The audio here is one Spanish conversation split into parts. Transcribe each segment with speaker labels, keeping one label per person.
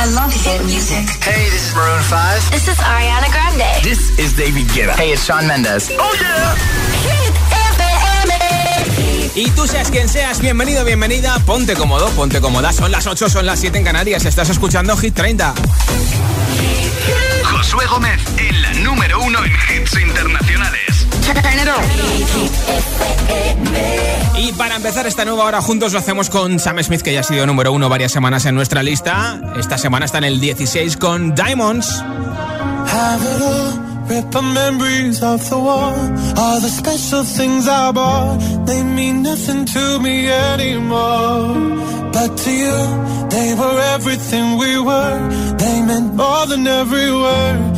Speaker 1: I love hit music.
Speaker 2: Hey, this is Maroon 5.
Speaker 1: This is Ariana Grande.
Speaker 2: This is David Guetta. Hey, it's Shawn Mendes.
Speaker 1: Oh yeah. Hit FM.
Speaker 3: Y tú seas quien seas, bienvenido, bienvenida, ponte cómodo, ponte cómoda. Son las 8, son las 7 en Canarias. Estás escuchando Hit 30.
Speaker 4: Josué Gómez en la número uno en hits internacionales.
Speaker 3: Y para empezar esta nueva hora juntos lo hacemos con Sam Smith, que ya ha sido número uno varias semanas en nuestra lista. Esta semana está en el 16 con Diamonds.
Speaker 5: Rip the memories of the war. All the special things I bought, they mean nothing to me anymore. But to you, they were everything we were. They meant more than every word.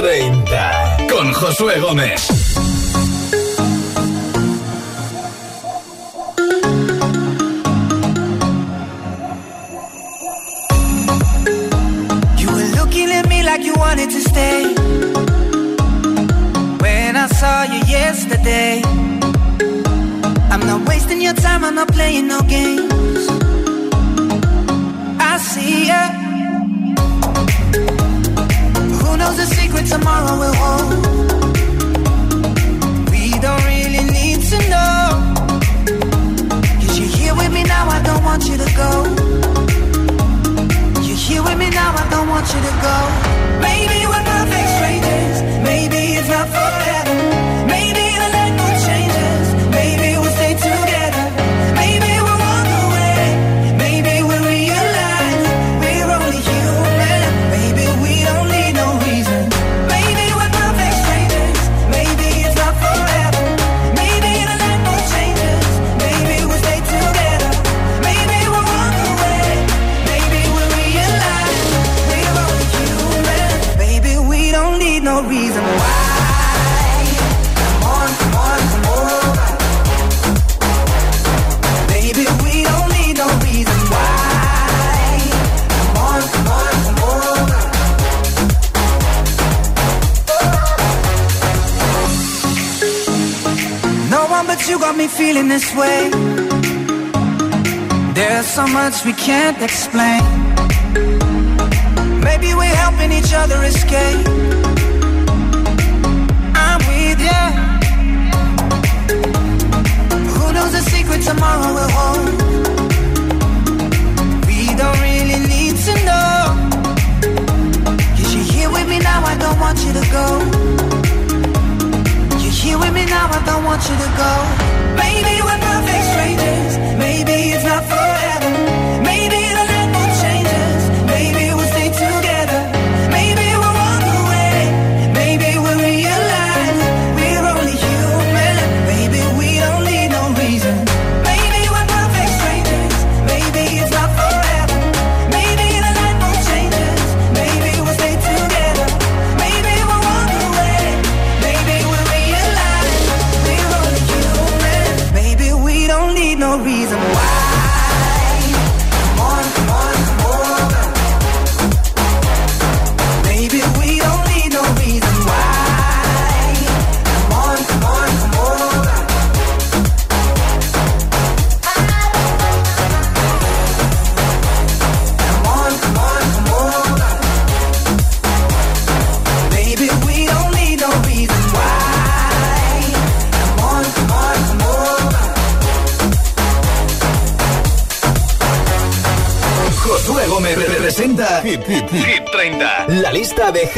Speaker 4: 30. Con Josué Gómez.
Speaker 6: You were looking at me like you wanted to stay. When I saw you yesterday, I'm not wasting your time, I'm not playing no games. I see ya. Knows the secret tomorrow will hold? We don't really need to know. Cause you're here with me now, I don't want you to go. You're here with me now, I don't want you to go. Maybe we're perfect strangers. feeling this way. There's so much we can't explain. Maybe we're helping each other escape. I'm with you.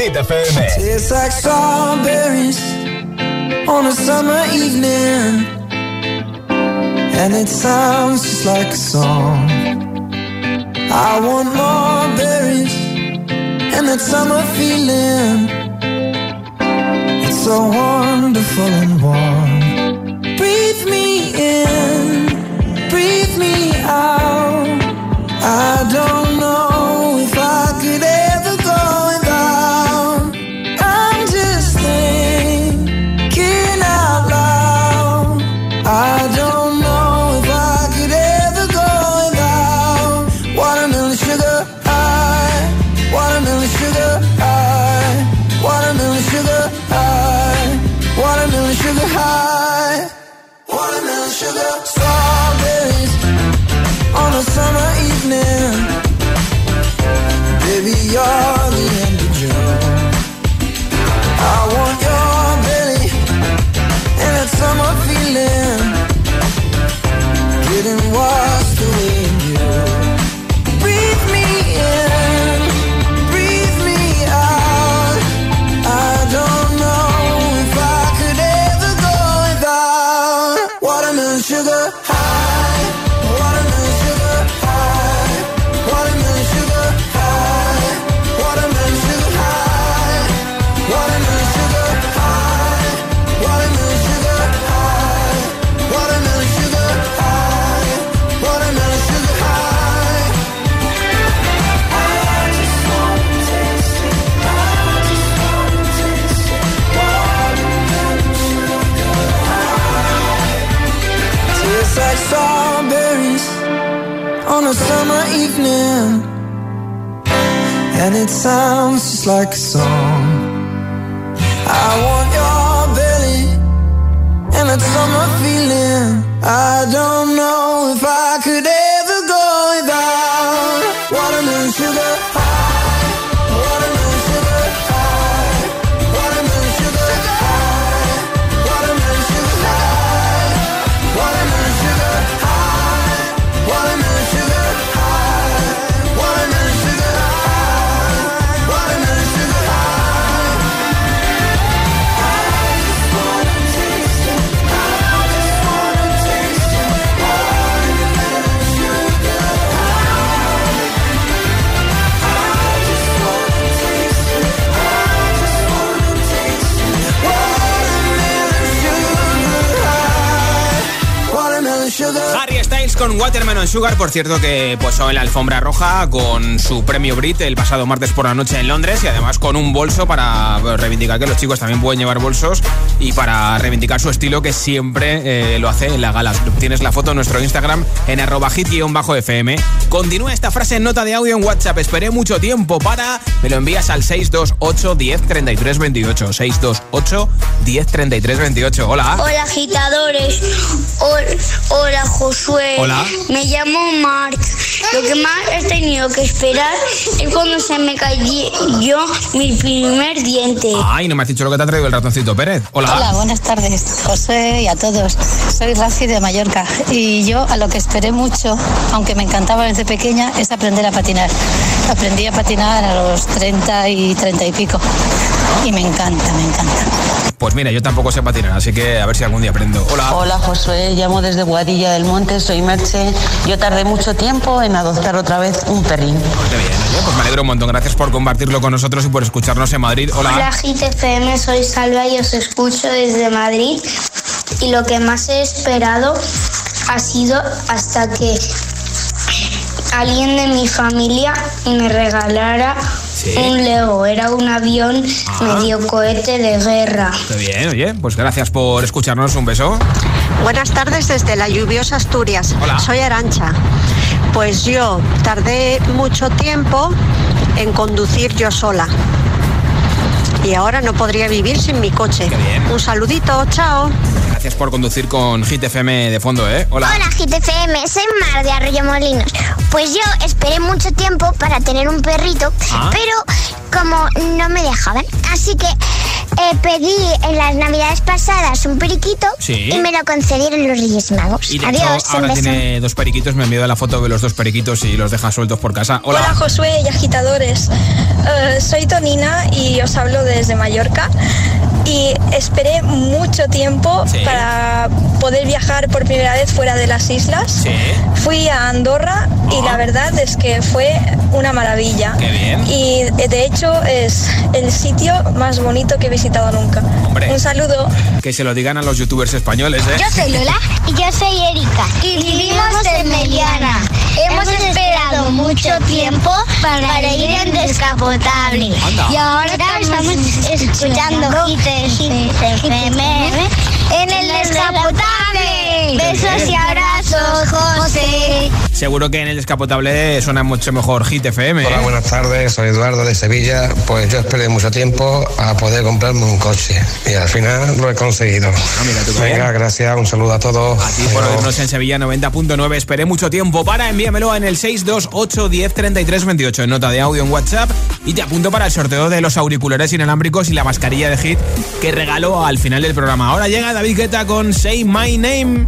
Speaker 7: Hit FM.
Speaker 3: Con Watermelon Sugar, por cierto que posó en la alfombra roja con su premio Brit el pasado martes por la noche en Londres y además con un bolso para reivindicar que los chicos también pueden llevar bolsos y para reivindicar su estilo que siempre eh, lo hace en la gala. Tienes la foto en nuestro Instagram en arroba hit-fm. Continúa esta frase en nota de audio en WhatsApp. Esperé mucho tiempo para... Me lo envías al 628 10 33 28. 628 10 33 28. Hola.
Speaker 8: Hola agitadores, Hol- hola Josué,
Speaker 3: Hola.
Speaker 8: Me llamo Mark. Lo que más he tenido que esperar es cuando se me cayó mi primer diente.
Speaker 3: Ay, no me has dicho lo que te ha traído el ratoncito Pérez. Hola.
Speaker 9: Hola, buenas tardes, José y a todos. Soy Rafi de Mallorca y yo a lo que esperé mucho, aunque me encantaba desde pequeña, es aprender a patinar. Aprendí a patinar a los 30 y 30 y pico y me encanta, me encanta.
Speaker 3: Pues mira, yo tampoco sé patinar, así que a ver si algún día aprendo. Hola.
Speaker 10: Hola Josué, llamo desde Guadilla del Monte, soy Merche. Yo tardé mucho tiempo en adoptar otra vez un perrín.
Speaker 3: Qué bien, oye, pues me alegro un montón. Gracias por compartirlo con nosotros y por escucharnos en Madrid. Hola.
Speaker 8: Hola GTFM, soy Salva y os escucho desde Madrid. Y lo que más he esperado ha sido hasta que alguien de mi familia me regalara
Speaker 3: Sí.
Speaker 8: un Lego. Era un avión
Speaker 3: Ah.
Speaker 8: medio cohete de guerra.
Speaker 3: Qué bien, oye, pues gracias por escucharnos. Un beso.
Speaker 11: Buenas tardes desde la lluviosa Asturias.
Speaker 3: Hola.
Speaker 11: Soy Arancha. Pues yo tardé mucho tiempo en conducir yo sola. Y ahora no podría vivir sin mi coche.
Speaker 3: Qué bien.
Speaker 11: Un saludito, chao.
Speaker 3: Gracias por conducir con Hit FM de fondo, ¿eh? Hola.
Speaker 8: Hola GTFM, soy Mar de Arroyo Molinos. Pues yo esperé mucho tiempo para tener un perrito,
Speaker 3: Ah.
Speaker 8: pero como no me dejaban, así que eh, pedí en las navidades pasadas un periquito
Speaker 3: Sí.
Speaker 8: y me lo concedieron los Reyes Magos.
Speaker 3: Y
Speaker 8: Adiós,
Speaker 3: hecho, ahora tiene dos periquitos. Me envió la foto de los dos periquitos y los deja sueltos por casa. Hola.
Speaker 12: Hola Josué y agitadores, Eh, soy Tonina y os hablo desde Mallorca y esperé mucho tiempo
Speaker 3: Sí.
Speaker 12: para poder viajar por primera vez fuera de las islas.
Speaker 3: Sí.
Speaker 12: Fui a Andorra y la verdad es que fue una maravilla.
Speaker 3: Qué bien.
Speaker 12: Y eh, de hecho es el sitio más bonito que he visitado nunca.
Speaker 3: Hombre.
Speaker 12: Un saludo.
Speaker 3: Que se lo digan a los youtubers españoles, ¿eh?
Speaker 8: Yo soy Lola y yo soy Erika y vivimos en Meliana. Hemos esperado mucho tiempo para ir en descapotable.
Speaker 3: Anda.
Speaker 8: Y ahora estamos escuchando 6, 6, 6, 6, 6, 6,
Speaker 3: Seguro que en el escapotable suena mucho mejor Hit FM.
Speaker 13: Hola, ¿eh? buenas tardes, soy Eduardo de Sevilla. Pues yo esperé mucho tiempo a poder comprarme un coche y al final lo he conseguido.
Speaker 3: Ah,
Speaker 13: Venga, gracias, un saludo a todos.
Speaker 3: A ti por oírnos en Sevilla 90.9. Esperé mucho tiempo para envíamelo en el 628 10 33 28 en nota de audio en WhatsApp y te apunto para el sorteo de los auriculares inalámbricos y la mascarilla de Hit que regalo al final del programa. Ahora llega David Guetta con Say My Name.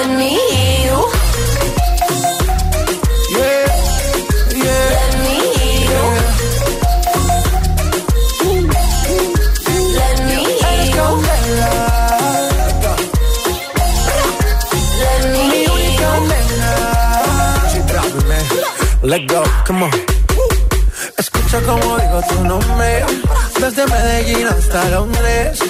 Speaker 14: Let me hear you. Yeah, yeah. Let me hear you. Yeah. Let me hear you. Let me hear you.
Speaker 15: Let go, come on. Escucha como digo tu nombre, desde Medellín hasta Londres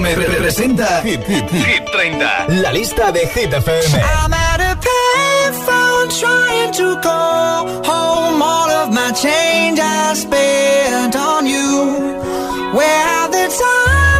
Speaker 7: Gómez representa Hit, Hit, Hit 30. La lista de Hit FM.
Speaker 6: I'm at a payphone trying to call home. All of my change I spent on you. Where have the times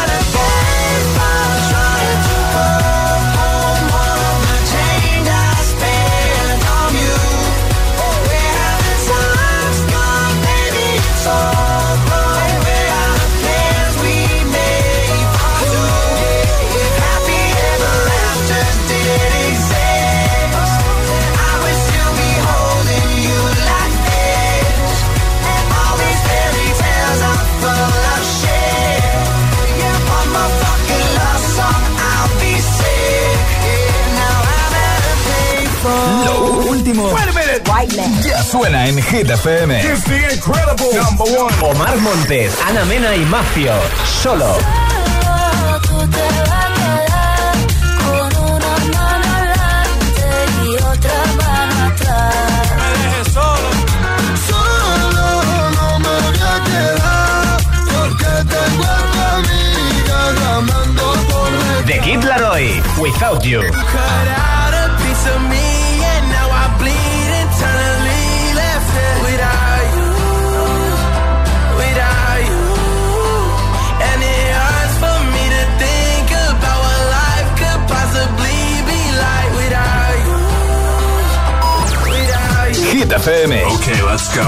Speaker 7: último. Ya suena en Hit FM. Omar Montes, Ana Mena y Mafio. Solo.
Speaker 6: The
Speaker 4: Kid Laroi, Without You.
Speaker 16: Cut out a piece of me.
Speaker 4: FM. Ok, let's go.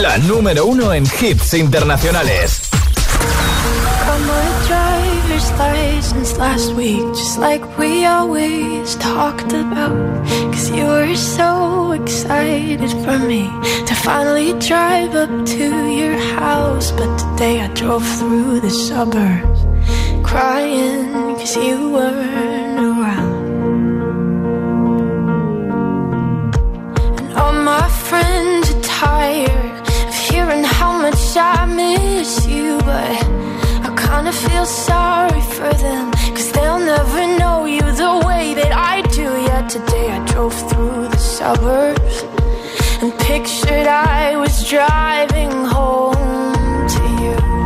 Speaker 4: La número uno en hits internacionales.
Speaker 17: Driver's license last week, just like we always talked about. Cause you were so excited for me to finally drive up to your house. But today I drove through the suburbs crying cause you weren't friends are tired of hearing how much I miss you, but I kinda feel sorry for them, cause they'll never know you the way that I do. Yet today I drove through the suburbs and pictured I was driving home to you.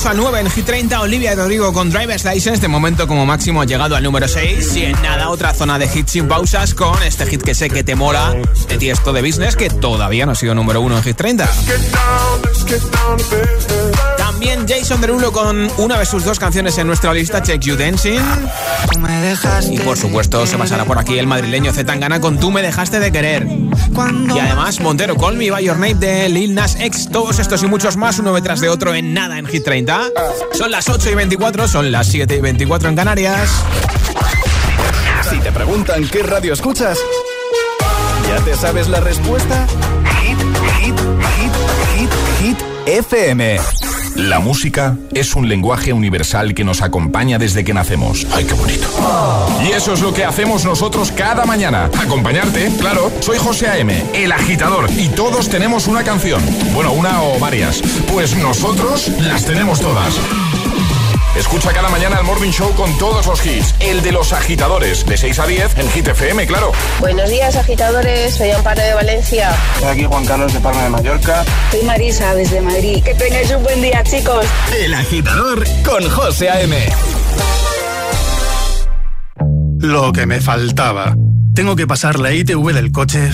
Speaker 3: 8 al 9 en Hit 30 Olivia Rodrigo con Driver's License. De momento, como máximo, ha llegado al número 6. Y en nada, otra zona de hits sin pausas con este hit que sé que te mola de Tiesto de Business, que todavía no ha sido número 1 en Hit 30. También Jason Derulo con una de sus dos canciones en nuestra lista, Check You Dancing. Y por supuesto, se pasará por aquí el madrileño Zetangana con Tú me dejaste de querer. Y además, Montero Call Me By Your Name de Lil Nas X. Todos estos y muchos más, uno detrás de otro en nada en Hit 30. Son las 8 y 24, son las 7 y 24 en Canarias.
Speaker 4: Si te preguntan qué radio escuchas, ¿ya te sabes la respuesta? Hit, hit, hit, hit, hit, FM.
Speaker 18: La música es un lenguaje universal que nos acompaña desde que nacemos. ¡Ay, qué bonito! Eso es lo que hacemos nosotros cada mañana. Acompañarte, claro. Soy José A.M., el agitador, y todos tenemos una canción. Bueno, una o varias. Pues nosotros las tenemos todas. Escucha cada mañana el Morning Show con todos los hits. El de los agitadores, de 6 a 10 en Hit FM, claro.
Speaker 19: Buenos días, agitadores. Soy Amparo de Valencia.
Speaker 20: Soy aquí Juan Carlos de Palma de Mallorca.
Speaker 19: Soy Marisa desde Madrid. Que tengáis un buen día, chicos.
Speaker 4: El agitador con José A.M.
Speaker 21: Lo que me faltaba. Tengo que pasar la ITV del coche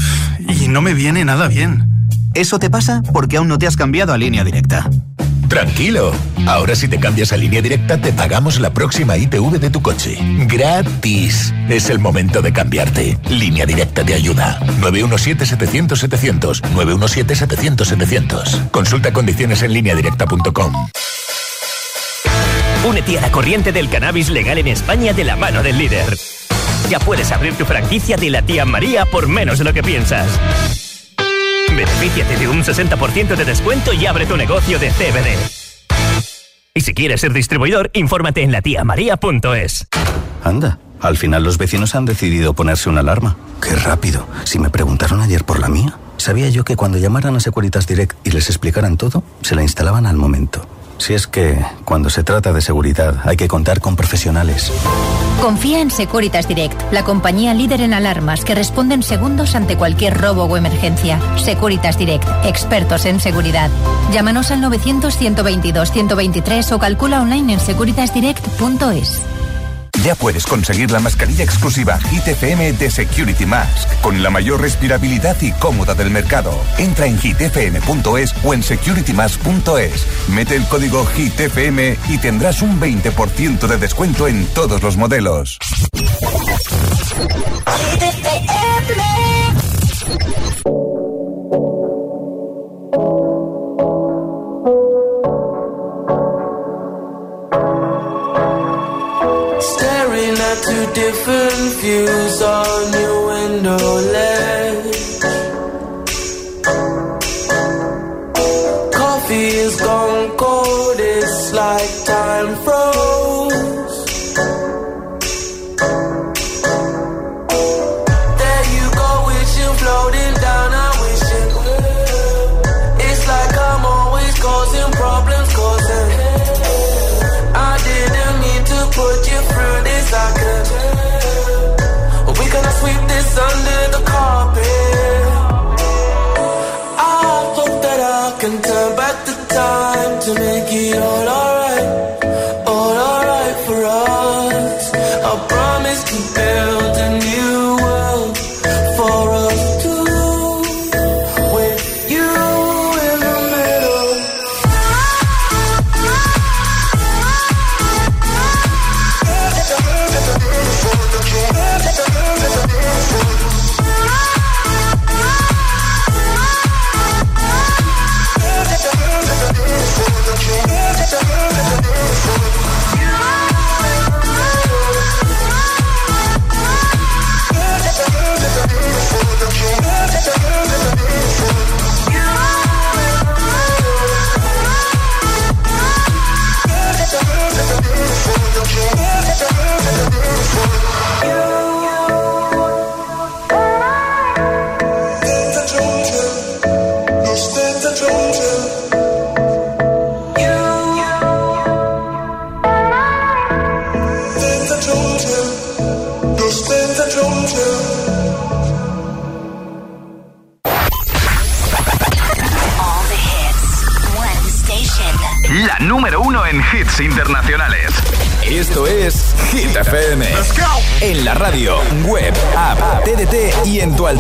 Speaker 21: y no me viene nada bien.
Speaker 22: Eso te pasa porque aún no te has cambiado a línea directa.
Speaker 23: Tranquilo, ahora si te cambias a línea directa te pagamos la próxima ITV de tu coche. Gratis. Es el momento de cambiarte. Línea directa te ayuda. 917-700-700. 917-700-700. Consulta condiciones en lineadirecta.com.
Speaker 24: Únete a la corriente del cannabis legal en España de la mano del líder. Ya puedes abrir tu franquicia de la tía María por menos de lo que piensas. Benefíciate de un 60% de descuento y abre tu negocio de CBD. Y si quieres ser distribuidor, infórmate en latiamaria.es.
Speaker 25: Anda, al final los vecinos han decidido ponerse una alarma. Qué rápido. Si me preguntaron ayer por la mía, sabía yo que cuando llamaran a Securitas Direct y les explicaran todo, se la instalaban al momento. Si es que, cuando se trata de seguridad, hay que contar con profesionales.
Speaker 26: Confía en Securitas Direct, la compañía líder en alarmas que responde en segundos ante cualquier robo o emergencia. Securitas Direct, expertos en seguridad. Llámanos al 900-122-123 o calcula online en securitasdirect.es.
Speaker 23: Ya puedes conseguir la mascarilla exclusiva Hit FM de Security Mask, con la mayor respirabilidad y cómoda del mercado. Entra en hitfm.es o en securitymask.es. Mete el código HITFM y tendrás un 20% de descuento en todos los modelos.
Speaker 15: Different views on your window ledge.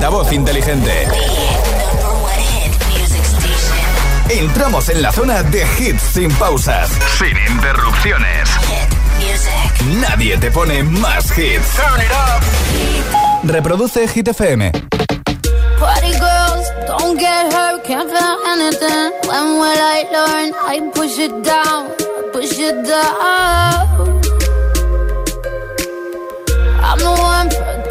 Speaker 4: Altavoz inteligente. Entramos en la zona de hits sin pausas,
Speaker 27: sin interrupciones.
Speaker 4: Nadie te pone más hits. Reproduce Hit FM.
Speaker 14: Party girls, don't get hurt, can't feel anything. When will I learn? I push it down, push it down. I'm the one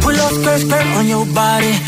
Speaker 15: Pull off skirt, skirt on your body.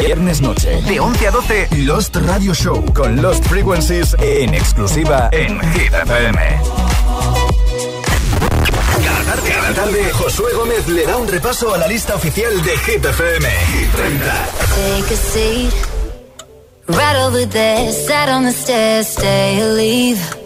Speaker 7: Viernes noche, de 11 a 12, Lost Radio Show con Lost Frequencies en exclusiva en Hit FM. Cada tarde, cada tarde, Josué Gómez le da un repaso a la lista oficial de Hit FM. Hit 30.
Speaker 14: Take a seat. Right over there, sat on the stairs, stay or leave.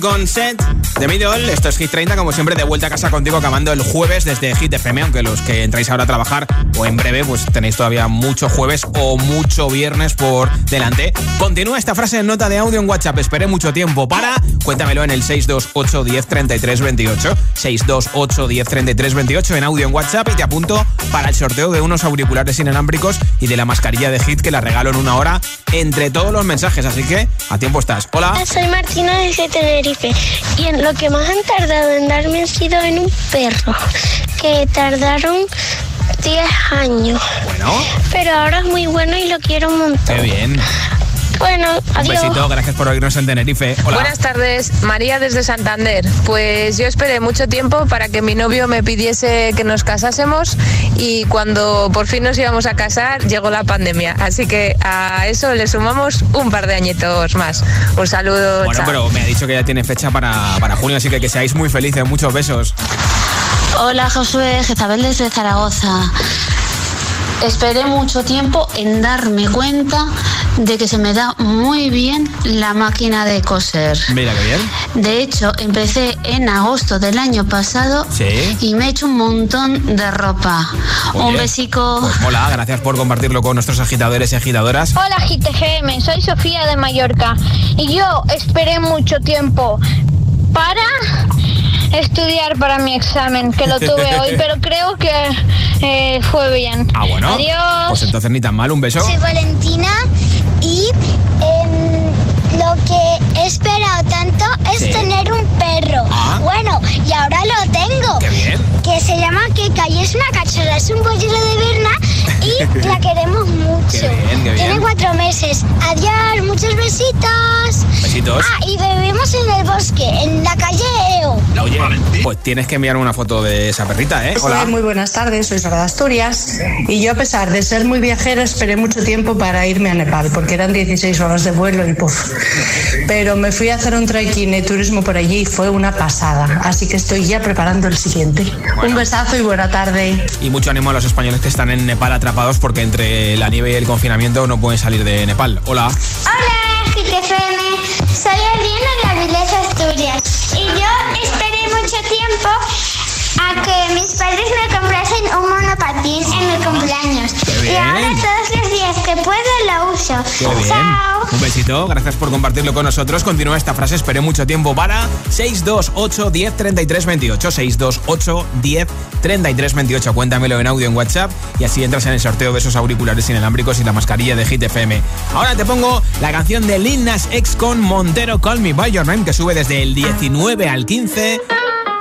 Speaker 3: pausa que acaban con set de Middle. Esto es Hit 30, como siempre, de vuelta a casa contigo, acabando el jueves desde Hit FM. Aunque los que entráis ahora a trabajar o en breve, pues tenéis todavía mucho jueves o mucho viernes por delante. Continúa esta frase en nota de audio en WhatsApp. Esperé mucho tiempo para. Cuéntamelo en el 628 10 33 28. 628 10 33 28 en audio en WhatsApp y te apunto para el sorteo de unos auriculares inalámbricos y de la mascarilla de Hit que la regalo en una hora entre todos los mensajes. Así que a tiempo estás. Hola.
Speaker 28: Soy Martina desde Tenerife y en lo que más han tardado en darme ha sido en un perro, que tardaron 10 años.
Speaker 3: Bueno,
Speaker 28: Pero ahora es muy bueno y lo quiero un montón.
Speaker 3: qué bien.
Speaker 28: Bueno,
Speaker 3: Un
Speaker 28: adiós.
Speaker 3: besito, gracias por oírnos en Tenerife. Hola.
Speaker 19: Buenas tardes, María desde Santander. Pues yo esperé mucho tiempo para que mi novio me pidiese que nos casásemos y cuando por fin nos íbamos a casar llegó la pandemia. Así que a eso le sumamos un par de añitos más. Un saludo.
Speaker 3: Bueno,
Speaker 19: chao.
Speaker 3: pero me ha dicho que ya tiene fecha para, para junio, así que que seáis muy felices. Muchos besos.
Speaker 29: Hola Josué, Jezabel desde Zaragoza. Esperé mucho tiempo en darme cuenta de que se me da muy bien la máquina de coser.
Speaker 3: Mira qué bien.
Speaker 29: De hecho, empecé en agosto del año pasado
Speaker 3: Sí.
Speaker 29: y me he hecho un montón de ropa.
Speaker 3: Muy
Speaker 29: un
Speaker 3: bien.
Speaker 29: besico.
Speaker 3: Pues mola, gracias por compartirlo con nuestros agitadores y agitadoras.
Speaker 30: Hola GTGM, soy Sofía de Mallorca y yo esperé mucho tiempo para estudiar para mi examen, que lo tuve hoy, pero creo que eh, fue bien.
Speaker 3: Ah, bueno.
Speaker 30: Adiós.
Speaker 3: Pues entonces ni tan mal, un beso.
Speaker 28: Soy Valentina y eh, lo que he esperado tanto es sí. tener un perro. Ah. Bueno, y ahora lo tengo.
Speaker 3: Qué bien.
Speaker 28: Que se llama Keka y es una cachorra, es un pollero de Berna y la queremos mucho.
Speaker 3: Qué bien, qué bien.
Speaker 28: Tiene cuatro meses. Adiós, muchos besitos.
Speaker 3: Besitos.
Speaker 28: Ah, y vivimos en el bosque, en la calle EO.
Speaker 3: Oye, pues tienes que enviarme una foto de esa perrita, ¿eh? Hola.
Speaker 31: Muy buenas tardes, soy Sara de Asturias y yo a pesar de ser muy viajera esperé mucho tiempo para irme a Nepal porque eran 16 horas de vuelo y puf. Pero me fui a hacer un trekking y turismo por allí y fue una pasada, así que estoy ya preparando el siguiente. Un besazo y buena tarde.
Speaker 3: Y mucho ánimo a los españoles que están en Nepal atrapados porque entre la nieve y el confinamiento no pueden salir de Nepal. Hola.
Speaker 28: Hola, GTFM. Soy Adriana de Avilés, Asturias. Y yo esperé mucho tiempo a que mis padres me comprasen un monopatín en mi cumpleaños. Y ahora todos los días que puedo lo uso.
Speaker 3: Qué bien.
Speaker 28: Chao.
Speaker 3: Un besito, gracias por compartirlo con nosotros. Continúa esta frase, esperé mucho tiempo para 628 10 33 28. 628 10 33 28. Cuéntamelo en audio en WhatsApp y así entras en el sorteo de esos auriculares inalámbricos y la mascarilla de Hit FM. Ahora te pongo la canción de Lil Nas X con Montero Call Me By Your Name que sube desde el 19 al 15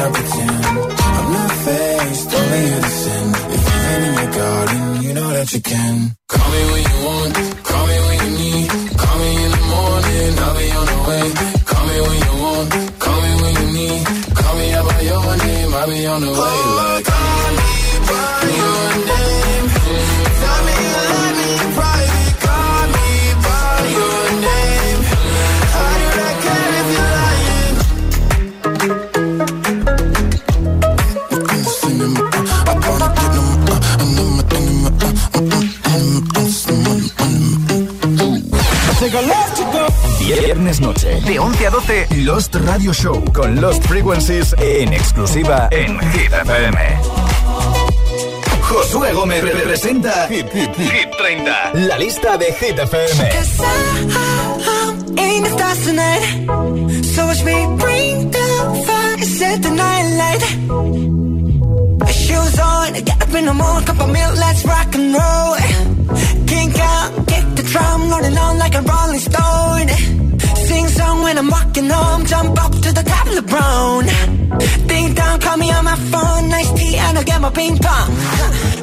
Speaker 32: I pretend I'm not faced, only sin. If you rain in your garden, you know that you can.
Speaker 16: Call me when you want, call me when you need. Call me in the morning, I'll be on the way. Call me when you want, call me when you need. Call me out by your name, I'll be on the way. Like,
Speaker 4: Viernes noche, de 11 a 12, Lost Radio Show con Lost Frequencies en exclusiva en Hit FM. Josué Gómez representa Hit, Hit, Hit 30, la lista de Hit FM.
Speaker 6: Shoes on, get up in the morning, cup of milk, let's rock and roll. Kink out, kick the drum, rolling on like a rolling stone. Song when I'm walking home, jump up to the top of the brown. Ding dong, call me on my phone, nice tea, and I'll get my ping pong. Let's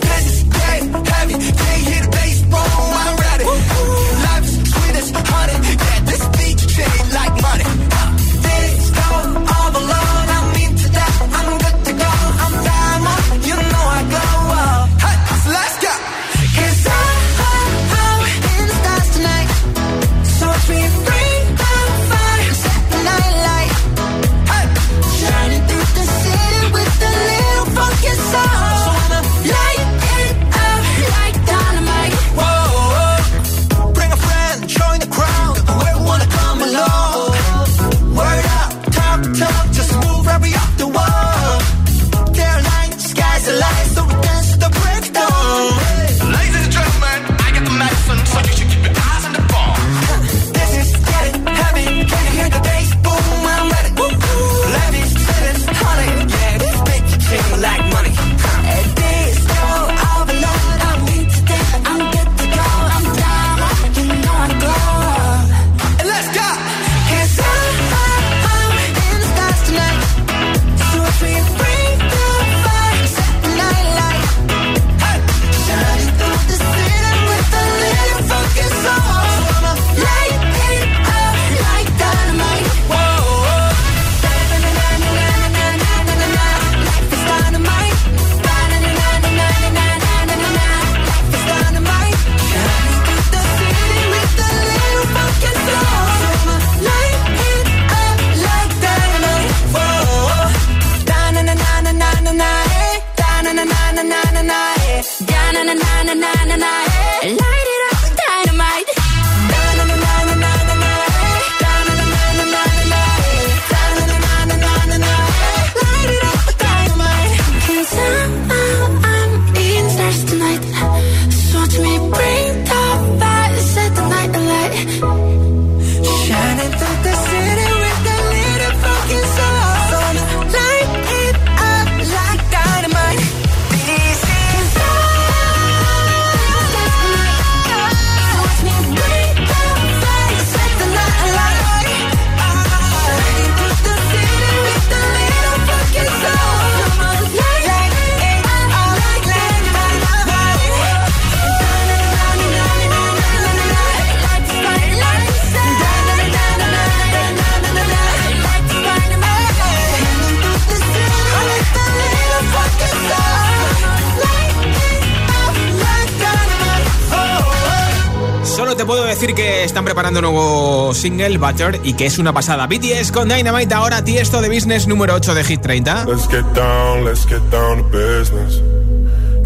Speaker 3: están preparando un nuevo single, Butter, y que es una pasada. BTS con Dynamite, ahora Tiesto de Business número 8 de Hit 30.
Speaker 33: Let's get down, let's get down to business.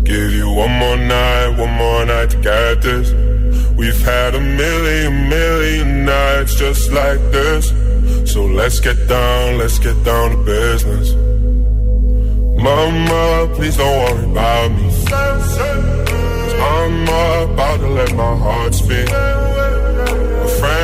Speaker 33: Give you one more night, one more night to get this. We've had a million, million nights just like this. So let's get down, let's get down to business. Mama, please don't worry about me. i I'm about to let my heart speak.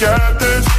Speaker 33: get this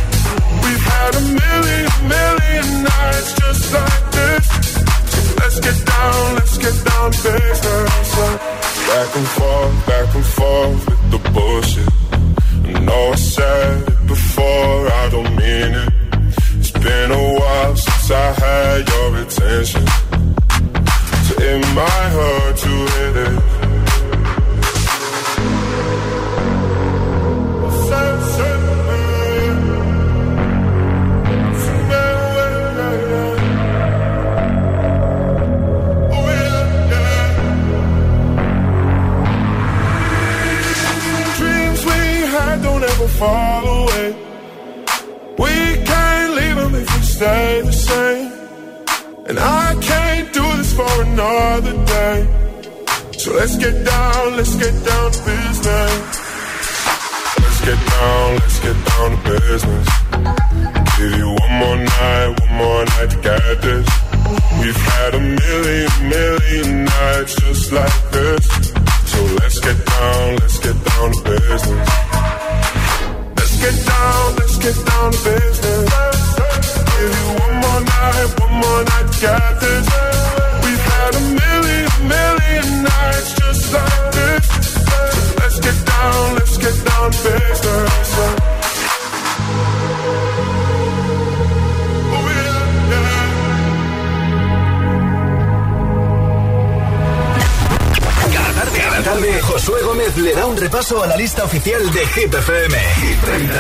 Speaker 14: oficial de Hit FM.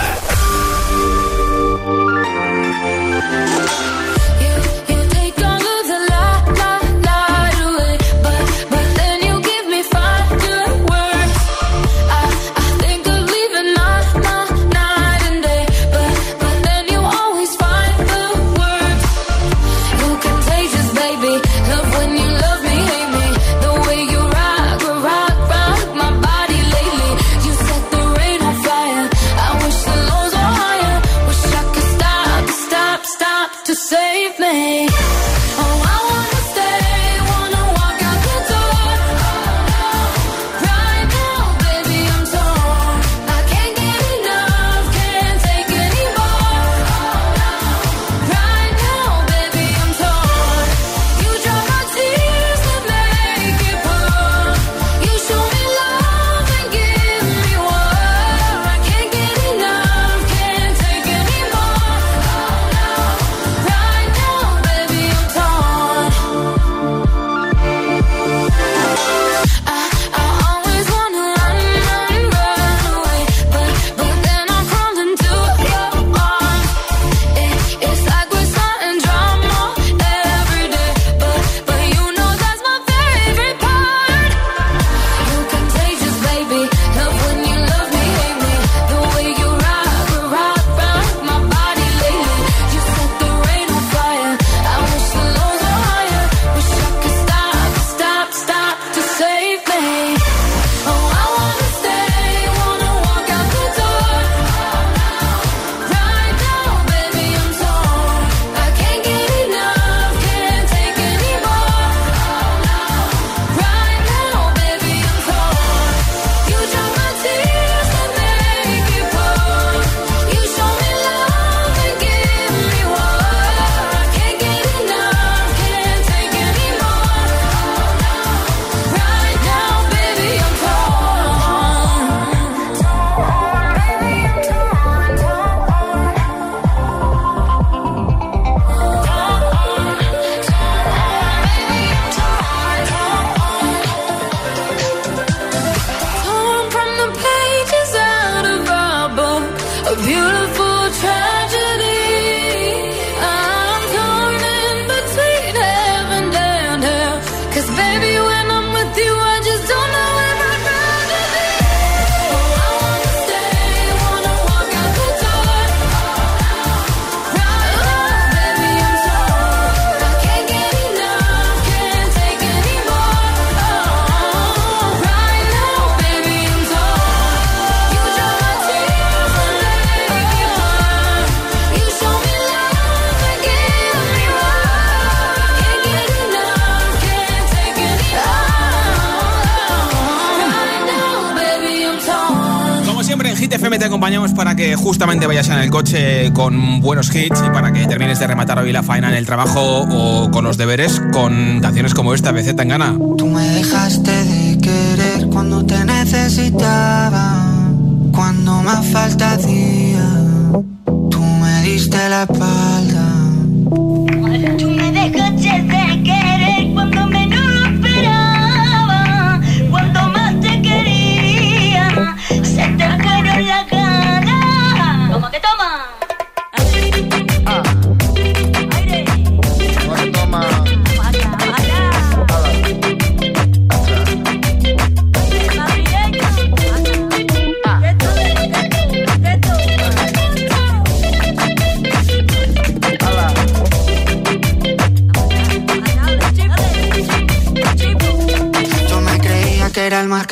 Speaker 3: Justamente vayas en el coche con buenos hits y para que termines de rematar hoy la faena en el trabajo o con los deberes con canciones como esta, BZ en gana.
Speaker 6: Tú me dejaste de querer cuando te necesitaba, cuando más falta hacía. Tú me diste la espalda.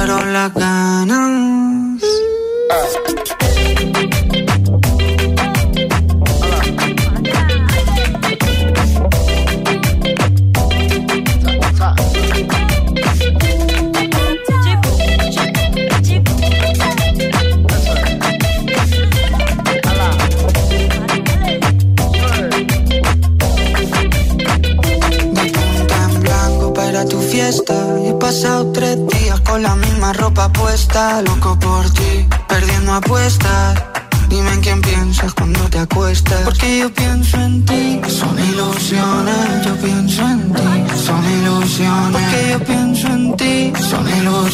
Speaker 6: fueron las ganas.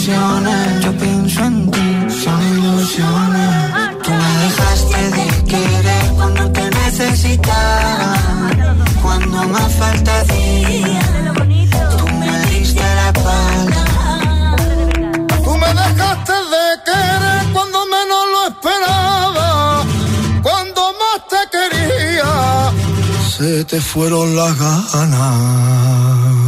Speaker 6: Ilusiones, yo pienso en ti. Son ilusiones. Tú me dejaste de querer cuando te necesitaba. Cuando más falta hacía. Tú me diste la espalda.
Speaker 14: Tú me dejaste de querer cuando menos lo esperaba, cuando más te quería, se te fueron las ganas.